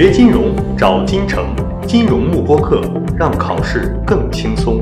学金融找金城，金融慕播课，让考试更轻松。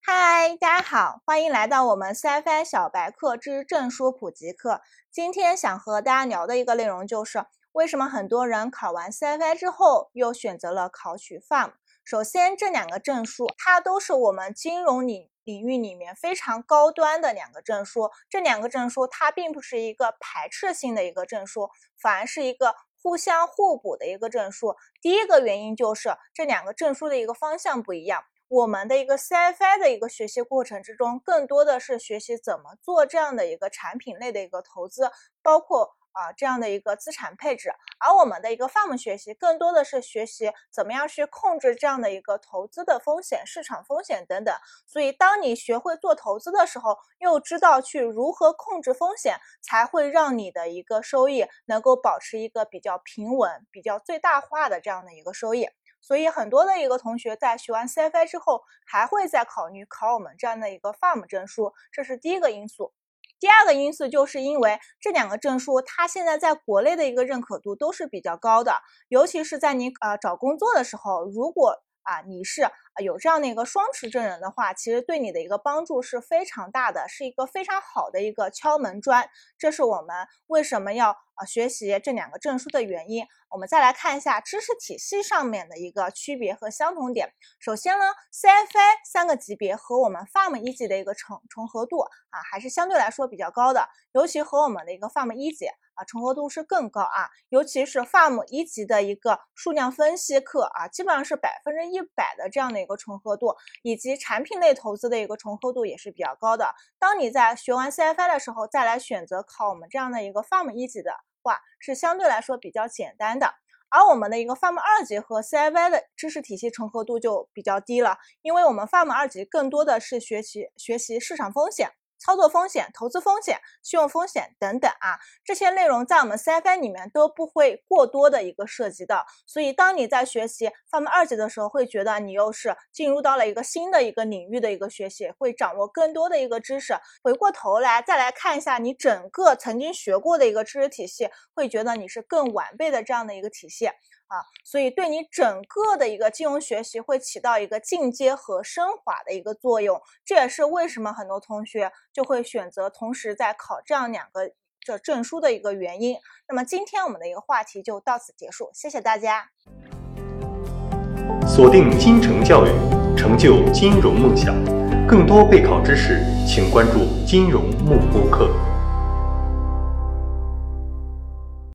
嗨，大家好，欢迎来到我们 CFI 小白课之证书普及课。今天想和大家聊的一个内容就是，为什么很多人考完 CFI 之后又选择了考取 FAM？首先，这两个证书它都是我们金融领领域里面非常高端的两个证书。这两个证书它并不是一个排斥性的一个证书，反而是一个互相互补的一个证书。第一个原因就是这两个证书的一个方向不一样。我们的一个 CFI 的一个学习过程之中，更多的是学习怎么做这样的一个产品类的一个投资，包括。啊，这样的一个资产配置，而我们的一个 farm 学习更多的是学习怎么样去控制这样的一个投资的风险、市场风险等等。所以，当你学会做投资的时候，又知道去如何控制风险，才会让你的一个收益能够保持一个比较平稳、比较最大化的这样的一个收益。所以，很多的一个同学在学完 CFI 之后，还会再考虑考我们这样的一个 farm 证书，这是第一个因素。第二个因素就是因为这两个证书，它现在在国内的一个认可度都是比较高的，尤其是在你呃找工作的时候，如果啊你是有这样的一个双持证人的话，其实对你的一个帮助是非常大的，是一个非常好的一个敲门砖。这是我们为什么要啊学习这两个证书的原因。我们再来看一下知识体系上面的一个区别和相同点。首先呢，CFA 三个级别和我们 FAM 一级的一个重重合度啊，还是相对来说比较高的，尤其和我们的一个 FAM 一级啊重合度是更高啊。尤其是 FAM 一级的一个数量分析课啊，基本上是百分之一百的这样的一个重合度，以及产品类投资的一个重合度也是比较高的。当你在学完 CFI 的时候，再来选择考我们这样的一个 FAM 一级的。话是相对来说比较简单的，而我们的一个 FAM 二级和 CFI 的知识体系重合度就比较低了，因为我们 FAM 二级更多的是学习学习市场风险。操作风险、投资风险、信用风险等等啊，这些内容在我们 CFA 里面都不会过多的一个涉及到，所以当你在学习 FAM 二级的时候，会觉得你又是进入到了一个新的一个领域的一个学习，会掌握更多的一个知识。回过头来再来看一下你整个曾经学过的一个知识体系，会觉得你是更完备的这样的一个体系。啊，所以对你整个的一个金融学习会起到一个进阶和升华的一个作用，这也是为什么很多同学就会选择同时在考这样两个这证书的一个原因。那么今天我们的一个话题就到此结束，谢谢大家。锁定金城教育，成就金融梦想。更多备考知识，请关注金融慕播课。